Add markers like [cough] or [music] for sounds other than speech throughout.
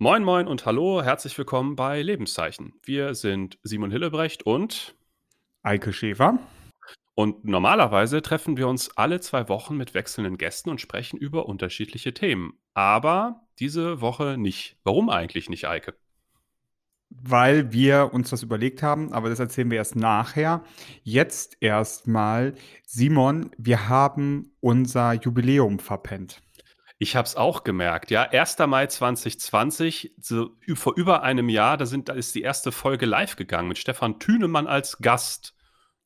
Moin, moin und hallo, herzlich willkommen bei Lebenszeichen. Wir sind Simon Hillebrecht und Eike Schäfer. Und normalerweise treffen wir uns alle zwei Wochen mit wechselnden Gästen und sprechen über unterschiedliche Themen. Aber diese Woche nicht. Warum eigentlich nicht, Eike? Weil wir uns das überlegt haben, aber das erzählen wir erst nachher. Jetzt erstmal, Simon, wir haben unser Jubiläum verpennt. Ich habe es auch gemerkt, ja. 1. Mai 2020, so vor über einem Jahr, da, sind, da ist die erste Folge live gegangen mit Stefan Thünemann als Gast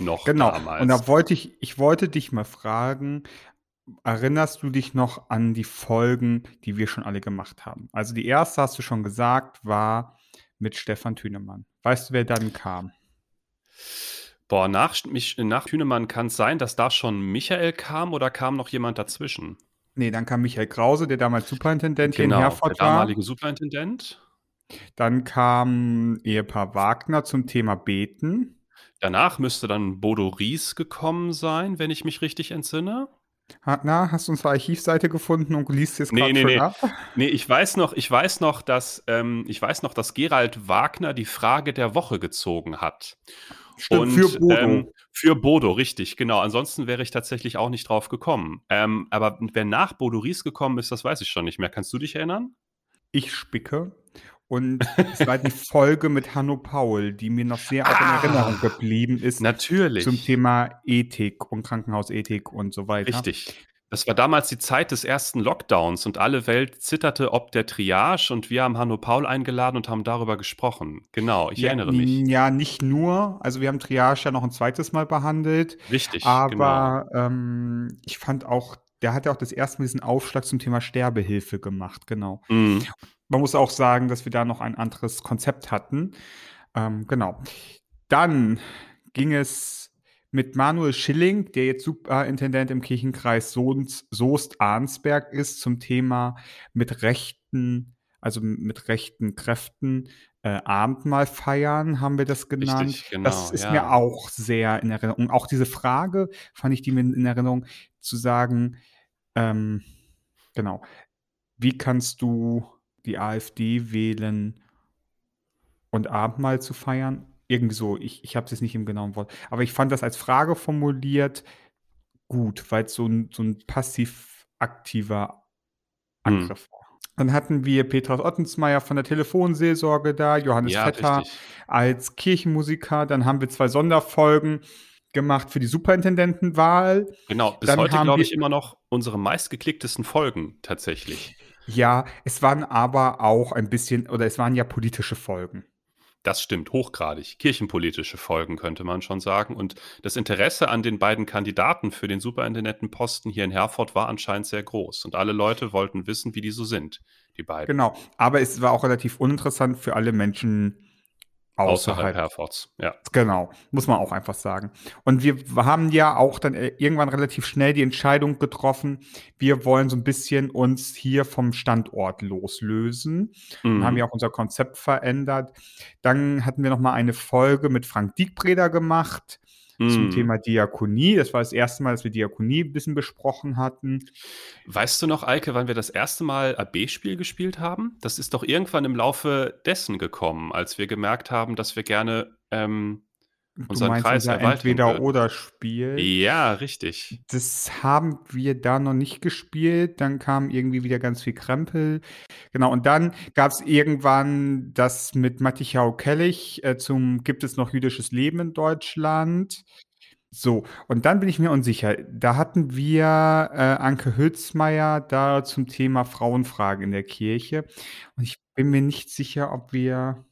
noch genau. damals. Und da wollte ich, ich wollte dich mal fragen, erinnerst du dich noch an die Folgen, die wir schon alle gemacht haben? Also die erste, hast du schon gesagt, war mit Stefan Thünemann. Weißt du, wer dann kam? Boah, nach, mich, nach Thünemann kann es sein, dass da schon Michael kam oder kam noch jemand dazwischen? Nee, dann kam Michael Krause, der damals Superintendent genau, hier in Herford der damalige Superintendent. Dann kam Ehepaar Wagner zum Thema Beten. Danach müsste dann Bodo Ries gekommen sein, wenn ich mich richtig entsinne. Na, hast du unsere Archivseite gefunden und liest jetzt gerade nee, nee, nee. ab? Nee, ich weiß noch, ich weiß noch, dass ähm, ich weiß noch, dass Gerald Wagner die Frage der Woche gezogen hat. Stimmt, und, für Bodo. Ähm, für Bodo, richtig, genau. Ansonsten wäre ich tatsächlich auch nicht drauf gekommen. Ähm, aber wer nach Bodo Ries gekommen ist, das weiß ich schon nicht mehr. Kannst du dich erinnern? Ich spicke. Und es war die Folge mit Hanno Paul, die mir noch sehr auch in Ah, Erinnerung geblieben ist. Natürlich. Zum Thema Ethik und Krankenhausethik und so weiter. Richtig. Das war damals die Zeit des ersten Lockdowns und alle Welt zitterte ob der Triage und wir haben Hanno Paul eingeladen und haben darüber gesprochen. Genau, ich ja, erinnere mich. Ja, nicht nur. Also wir haben Triage ja noch ein zweites Mal behandelt. Richtig, aber genau. ähm, ich fand auch, der hat ja auch das erste Mal diesen Aufschlag zum Thema Sterbehilfe gemacht, genau. Mhm. Man muss auch sagen, dass wir da noch ein anderes Konzept hatten. Ähm, genau. Dann ging es mit Manuel Schilling, der jetzt Superintendent im Kirchenkreis Soest-Arnsberg ist, zum Thema mit rechten, also mit rechten Kräften äh, Abendmahl feiern, haben wir das genannt. Richtig, genau, das ist ja. mir auch sehr in Erinnerung. Auch diese Frage fand ich die mir in Erinnerung zu sagen, ähm, genau, wie kannst du die AfD wählen und Abendmahl zu feiern? Irgendwie so, ich, ich habe es jetzt nicht im genauen Wort. Aber ich fand das als Frage formuliert gut, weil es so ein, so ein passiv-aktiver Angriff hm. war. Dann hatten wir Petra Ottensmeier von der Telefonseelsorge da, Johannes ja, Vetter richtig. als Kirchenmusiker. Dann haben wir zwei Sonderfolgen gemacht für die Superintendentenwahl. Genau, bis Dann heute glaube ich immer noch unsere meistgeklicktesten Folgen tatsächlich. Ja, es waren aber auch ein bisschen, oder es waren ja politische Folgen. Das stimmt, hochgradig. Kirchenpolitische Folgen könnte man schon sagen. Und das Interesse an den beiden Kandidaten für den Superintendentenposten hier in Herford war anscheinend sehr groß. Und alle Leute wollten wissen, wie die so sind, die beiden. Genau. Aber es war auch relativ uninteressant für alle Menschen Außerhalb außerhalb. Herfords, ja. Genau, muss man auch einfach sagen. Und wir haben ja auch dann äh, irgendwann relativ schnell die Entscheidung getroffen, wir wollen so ein bisschen uns hier vom Standort loslösen. Dann Mhm. haben wir auch unser Konzept verändert. Dann hatten wir noch mal eine Folge mit Frank Diekbreder gemacht zum Mhm. Thema Diakonie. Das war das erste Mal, dass wir Diakonie ein bisschen besprochen hatten. Weißt du noch, Eike, wann wir das erste Mal AB-Spiel gespielt haben? Das ist doch irgendwann im Laufe dessen gekommen, als wir gemerkt haben, dass wir gerne ähm, Du unseren meinst Kreis unser erweitern würden. Entweder-Oder-Spiel. Ja, richtig. Das haben wir da noch nicht gespielt. Dann kam irgendwie wieder ganz viel Krempel. Genau, und dann gab es irgendwann das mit Mattichau Kellich äh, zum Gibt es noch jüdisches Leben in Deutschland? So, und dann bin ich mir unsicher. Da hatten wir äh, Anke Hülsmeier da zum Thema Frauenfragen in der Kirche. Und ich bin mir nicht sicher, ob wir.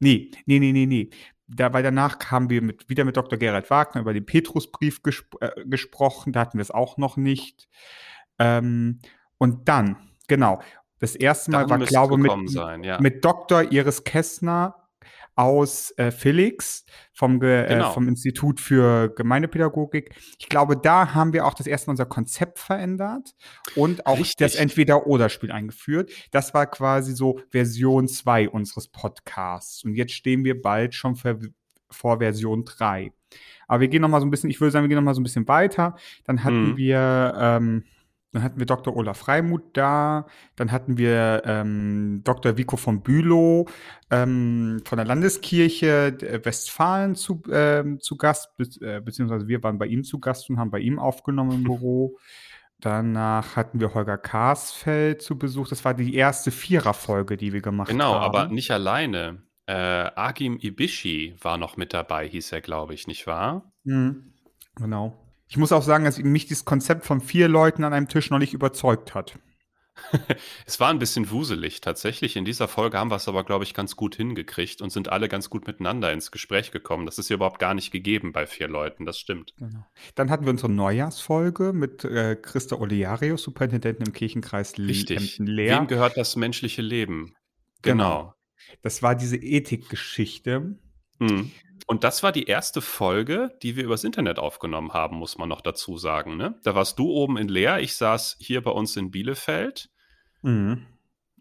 Nee, nee, nee, nee, nee. Da, weil danach haben wir mit, wieder mit Dr. Gerald Wagner über den Petrusbrief gesp äh, gesprochen. Da hatten wir es auch noch nicht. Ähm, und dann, genau, das erste Mal Dann war, glaube ich, mit, sein, ja. mit Dr. Iris Kessner aus äh, Felix vom, Ge Genau. äh, vom Institut für Gemeindepädagogik. Ich glaube, da haben wir auch das erste Mal unser Konzept verändert und auch Richtig. das Entweder-Oder-Spiel eingeführt. Das war quasi so Version 2 unseres Podcasts. Und jetzt stehen wir bald schon vor, vor Version 3. Aber wir gehen noch mal so ein bisschen, ich würde sagen, wir gehen noch mal so ein bisschen weiter. Dann hatten Mhm. wir ähm, Dann hatten wir Dr. Olaf Freimuth da. Dann hatten wir ähm, Dr. Vico von Bülow ähm, von der Landeskirche Westfalen zu, ähm, zu Gast, be äh, beziehungsweise wir waren bei ihm zu Gast und haben bei ihm aufgenommen im [laughs] Büro. Danach hatten wir Holger Karsfeld zu Besuch. Das war die erste Viererfolge, die wir gemacht genau, haben. Genau, aber nicht alleine. Äh, Agim Ibishi war noch mit dabei, hieß er, glaube ich, nicht wahr? Mhm. Genau. Ich muss auch sagen, dass mich das Konzept von vier Leuten an einem Tisch noch nicht überzeugt hat. [laughs] es war ein bisschen wuselig. Tatsächlich, in dieser Folge haben wir es aber, glaube ich, ganz gut hingekriegt und sind alle ganz gut miteinander ins Gespräch gekommen. Das ist ja überhaupt gar nicht gegeben bei vier Leuten, das stimmt. Genau. Dann hatten wir unsere Neujahrsfolge mit äh, Christa Oleario, Superintendenten im Kirchenkreis Richtig. Leer. Wem gehört das menschliche Leben? Genau. genau. Das war diese Ethikgeschichte. Mhm. Und das war die erste Folge, die wir übers Internet aufgenommen haben, muss man noch dazu sagen. Ne? Da warst du oben in Leer, ich saß hier bei uns in Bielefeld. Mhm.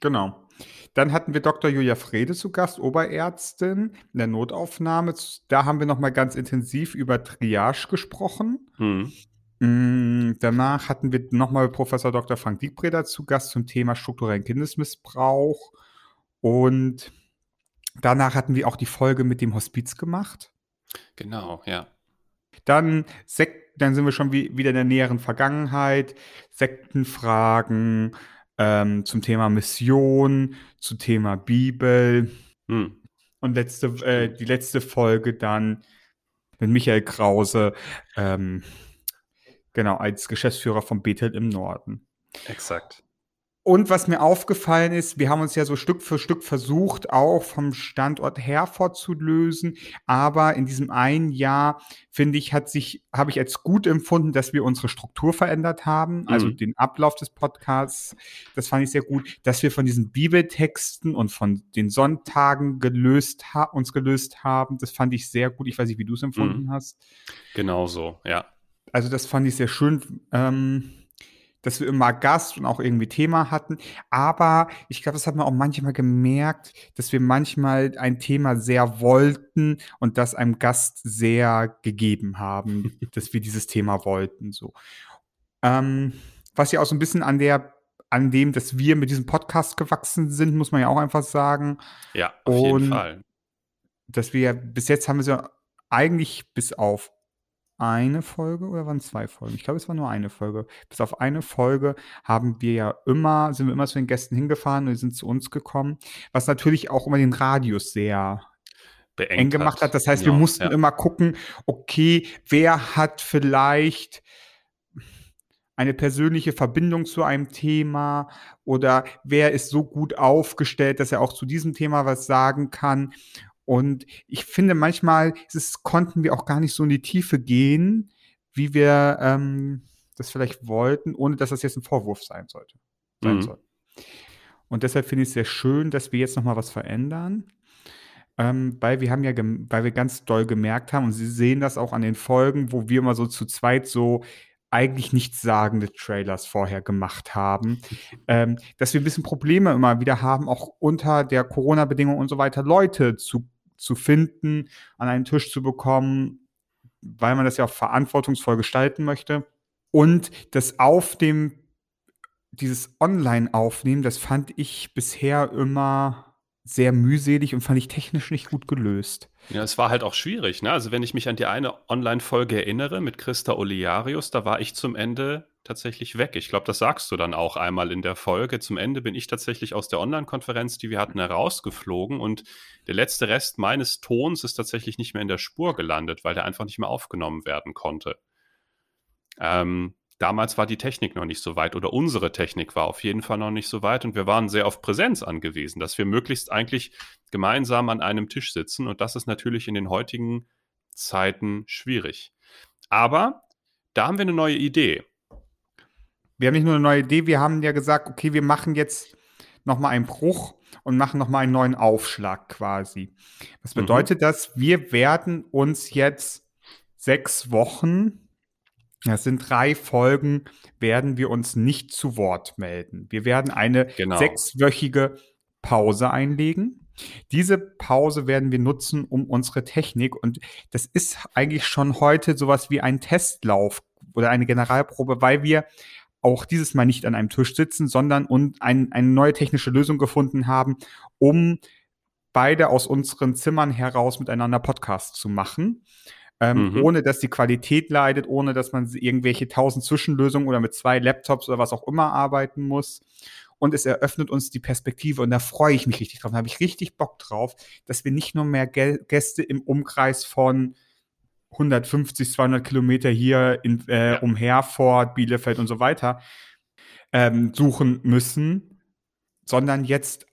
Genau. Dann hatten wir Dr. Julia Frede zu Gast, Oberärztin in der Notaufnahme. Da haben wir nochmal ganz intensiv über Triage gesprochen. Mhm. Mm, danach hatten wir nochmal Professor Dr. Frank Diekbreder zu Gast zum Thema strukturellen Kindesmissbrauch. Und Danach hatten wir auch die Folge mit dem Hospiz gemacht. Genau, ja. Dann, Sek dann sind wir schon wie, wieder in der näheren Vergangenheit. Sektenfragen ähm, zum Thema Mission, zum Thema Bibel. Hm. Und letzte, äh, die letzte Folge dann mit Michael Krause, ähm, genau, als Geschäftsführer von Bethel im Norden. Exakt. Und was mir aufgefallen ist, wir haben uns ja so Stück für Stück versucht, auch vom Standort Herford zu lösen. Aber in diesem einen Jahr, finde ich, hat sich, habe ich als gut empfunden, dass wir unsere Struktur verändert haben, also mhm. den Ablauf des Podcasts. Das fand ich sehr gut, dass wir von diesen Bibeltexten und von den Sonntagen gelöst uns gelöst haben. Das fand ich sehr gut. Ich weiß nicht, wie du es empfunden mhm. hast. Genau so, ja. Also das fand ich sehr schön. Ähm, dass wir immer Gast und auch irgendwie Thema hatten. Aber ich glaube, das hat man auch manchmal gemerkt, dass wir manchmal ein Thema sehr wollten und das einem Gast sehr gegeben haben, [laughs] dass wir dieses Thema wollten. So. Ähm, was ja auch so ein bisschen an der an dem, dass wir mit diesem Podcast gewachsen sind, muss man ja auch einfach sagen. Ja, auf und jeden Fall. Dass wir bis jetzt haben wir so eigentlich bis auf eine Folge oder waren zwei Folgen? Ich glaube, es war nur eine Folge. Bis auf eine Folge haben wir ja immer, sind wir immer zu den Gästen hingefahren und sind zu uns gekommen, was natürlich auch immer den Radius sehr Beengt eng gemacht hat. hat. Das heißt, ja, wir mussten ja. immer gucken, okay, wer hat vielleicht eine persönliche Verbindung zu einem Thema oder wer ist so gut aufgestellt, dass er auch zu diesem Thema was sagen kann. Und ich finde, manchmal es, konnten wir auch gar nicht so in die Tiefe gehen, wie wir ähm, das vielleicht wollten, ohne dass das jetzt ein Vorwurf sein sollte. Sein mhm. soll. Und deshalb finde ich es sehr schön, dass wir jetzt nochmal was verändern. Ähm, weil wir haben ja, weil wir ganz doll gemerkt haben, und Sie sehen das auch an den Folgen, wo wir immer so zu zweit so eigentlich nichtssagende Trailers vorher gemacht haben, [laughs] ähm, dass wir ein bisschen Probleme immer wieder haben, auch unter der Corona-Bedingung und so weiter Leute zu, zu finden, an einen Tisch zu bekommen, weil man das ja auch verantwortungsvoll gestalten möchte. Und das auf dem, dieses Online-Aufnehmen, das fand ich bisher immer sehr mühselig und fand ich technisch nicht gut gelöst. Ja, es war halt auch schwierig. Ne? Also wenn ich mich an die eine Online-Folge erinnere mit Christa Oliarius, da war ich zum Ende tatsächlich weg. Ich glaube, das sagst du dann auch einmal in der Folge. Zum Ende bin ich tatsächlich aus der Online-Konferenz, die wir hatten, herausgeflogen und der letzte Rest meines Tons ist tatsächlich nicht mehr in der Spur gelandet, weil der einfach nicht mehr aufgenommen werden konnte. Ähm, damals war die Technik noch nicht so weit oder unsere Technik war auf jeden Fall noch nicht so weit und wir waren sehr auf Präsenz angewiesen, dass wir möglichst eigentlich gemeinsam an einem Tisch sitzen und das ist natürlich in den heutigen Zeiten schwierig. Aber da haben wir eine neue Idee. Wir haben nicht nur eine neue Idee, wir haben ja gesagt, okay, wir machen jetzt nochmal einen Bruch und machen nochmal einen neuen Aufschlag quasi. Was mhm. bedeutet mhm. das? Wir werden uns jetzt sechs Wochen das sind drei Folgen, werden wir uns nicht zu Wort melden. Wir werden eine genau. sechswöchige Pause einlegen. Diese Pause werden wir nutzen, um unsere Technik, und das ist eigentlich schon heute sowas wie ein Testlauf oder eine Generalprobe, weil wir auch dieses Mal nicht an einem Tisch sitzen, sondern und ein, eine neue technische Lösung gefunden haben, um beide aus unseren Zimmern heraus miteinander Podcasts zu machen. Ähm, mhm. ohne dass die Qualität leidet, ohne dass man irgendwelche tausend Zwischenlösungen oder mit zwei Laptops oder was auch immer arbeiten muss. Und es eröffnet uns die Perspektive und da freue ich mich richtig drauf. Da habe ich richtig Bock drauf, dass wir nicht nur mehr Gäste im Umkreis von 150, 200 Kilometer hier in, äh, ja. um Herford, Bielefeld und so weiter ähm, suchen müssen, sondern jetzt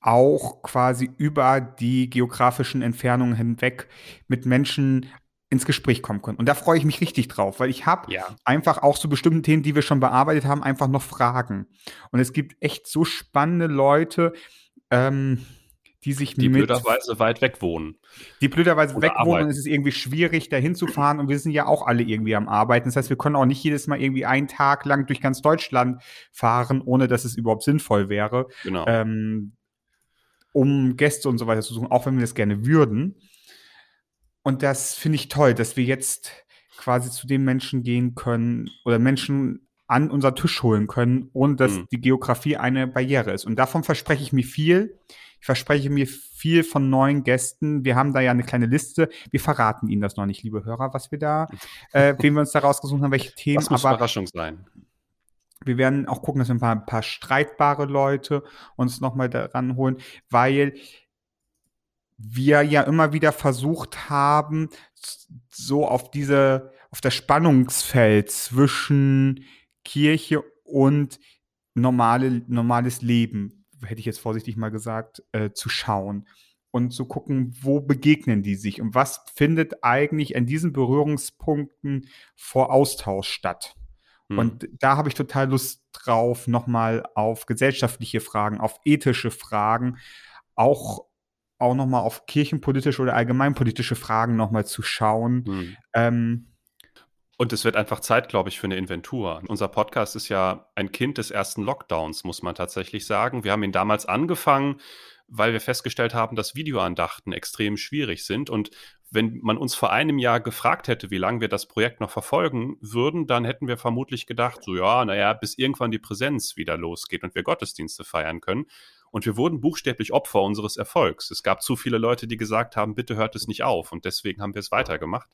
auch quasi über die geografischen Entfernungen hinweg mit Menschen ins Gespräch kommen können. Und da freue ich mich richtig drauf, weil ich habe ja. einfach auch zu so bestimmten Themen, die wir schon bearbeitet haben, einfach noch Fragen. Und es gibt echt so spannende Leute, ähm, die sich die mit, blöderweise weit weg wohnen. Die blöderweise weg arbeiten. wohnen und es ist irgendwie schwierig, da hinzufahren und wir sind ja auch alle irgendwie am Arbeiten. Das heißt, wir können auch nicht jedes Mal irgendwie einen Tag lang durch ganz Deutschland fahren, ohne dass es überhaupt sinnvoll wäre, genau. ähm, um Gäste und so weiter zu suchen, auch wenn wir das gerne würden. Und das finde ich toll, dass wir jetzt quasi zu den Menschen gehen können oder Menschen an unser Tisch holen können, ohne dass mhm. die Geografie eine Barriere ist. Und davon verspreche ich mir viel. Ich verspreche mir viel von neuen Gästen. Wir haben da ja eine kleine Liste. Wir verraten Ihnen das noch nicht, liebe Hörer, was wir da, [laughs] äh, wen wir uns da rausgesucht haben, welche Themen. Das muss aber Überraschung sein. Wir werden auch gucken, dass wir ein paar, ein paar streitbare Leute uns nochmal daran holen, weil wir ja immer wieder versucht haben, so auf diese, auf das Spannungsfeld zwischen Kirche und normale, normales Leben hätte ich jetzt vorsichtig mal gesagt, äh, zu schauen und zu gucken, wo begegnen die sich und was findet eigentlich an diesen Berührungspunkten vor Austausch statt. Hm. Und da habe ich total Lust drauf, nochmal auf gesellschaftliche Fragen, auf ethische Fragen, auch auch nochmal auf kirchenpolitische oder allgemeinpolitische Fragen nochmal zu schauen. Hm. Ähm, und es wird einfach Zeit, glaube ich, für eine Inventur. Unser Podcast ist ja ein Kind des ersten Lockdowns, muss man tatsächlich sagen. Wir haben ihn damals angefangen, weil wir festgestellt haben, dass Videoandachten extrem schwierig sind. Und wenn man uns vor einem Jahr gefragt hätte, wie lange wir das Projekt noch verfolgen würden, dann hätten wir vermutlich gedacht, so ja, naja, bis irgendwann die Präsenz wieder losgeht und wir Gottesdienste feiern können. Und wir wurden buchstäblich Opfer unseres Erfolgs. Es gab zu viele Leute, die gesagt haben, bitte hört es nicht auf. Und deswegen haben wir es weitergemacht.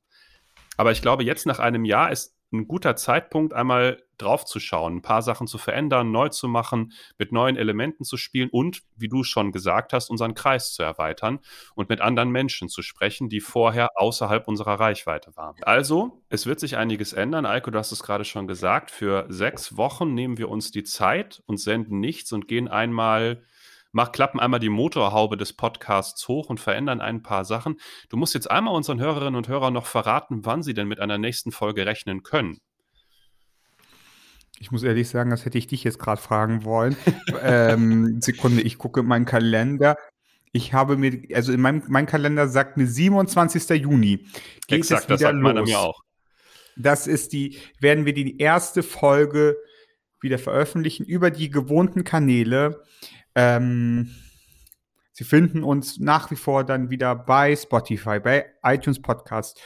Aber ich glaube, jetzt nach einem Jahr ist ein guter Zeitpunkt, einmal draufzuschauen, ein paar Sachen zu verändern, neu zu machen, mit neuen Elementen zu spielen und, wie du schon gesagt hast, unseren Kreis zu erweitern und mit anderen Menschen zu sprechen, die vorher außerhalb unserer Reichweite waren. Also, es wird sich einiges ändern. Eiko, du hast es gerade schon gesagt. Für sechs Wochen nehmen wir uns die Zeit und senden nichts und gehen einmal mach, klappen einmal die Motorhaube des Podcasts hoch und verändern ein paar Sachen. Du musst jetzt einmal unseren Hörerinnen und Hörern noch verraten, wann sie denn mit einer nächsten Folge rechnen können. Ich muss ehrlich sagen, das hätte ich dich jetzt gerade fragen wollen. [laughs] ähm, Sekunde, ich gucke in meinen Kalender. Ich habe mir, also in meinem mein Kalender sagt mir 27. Juni. Geht Exakt, es wieder das sagt los. mir auch. Das ist die, werden wir die erste Folge wieder veröffentlichen über die gewohnten Kanäle. Ähm, Sie finden uns nach wie vor dann wieder bei Spotify, bei iTunes Podcast,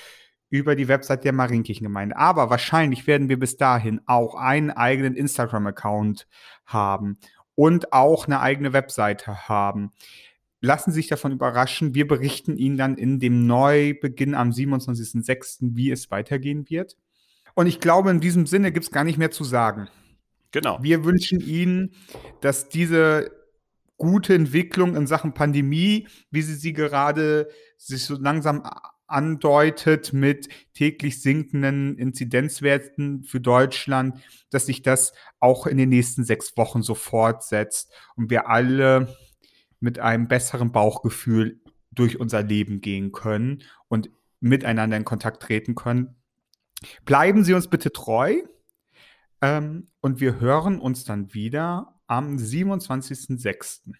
über die Website der Marienkirchengemeinde. Aber wahrscheinlich werden wir bis dahin auch einen eigenen Instagram-Account haben und auch eine eigene Webseite haben. Lassen Sie sich davon überraschen. Wir berichten Ihnen dann in dem Neubeginn am 27.06., wie es weitergehen wird. Und ich glaube, in diesem Sinne gibt es gar nicht mehr zu sagen. Genau. Wir wünschen Ihnen, dass diese gute Entwicklung in Sachen Pandemie, wie sie sie gerade sich so langsam andeutet mit täglich sinkenden Inzidenzwerten für Deutschland, dass sich das auch in den nächsten sechs Wochen so fortsetzt und wir alle mit einem besseren Bauchgefühl durch unser Leben gehen können und miteinander in Kontakt treten können. Bleiben Sie uns bitte treu ähm, und wir hören uns dann wieder am 27.06.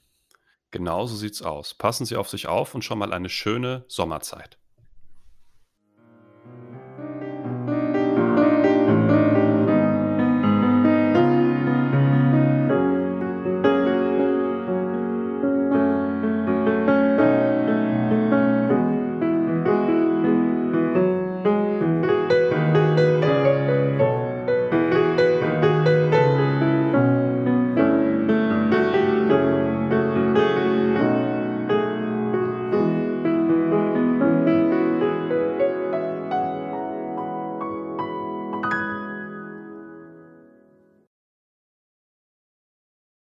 Genau so sieht's aus. Passen Sie auf sich auf und schon mal eine schöne Sommerzeit.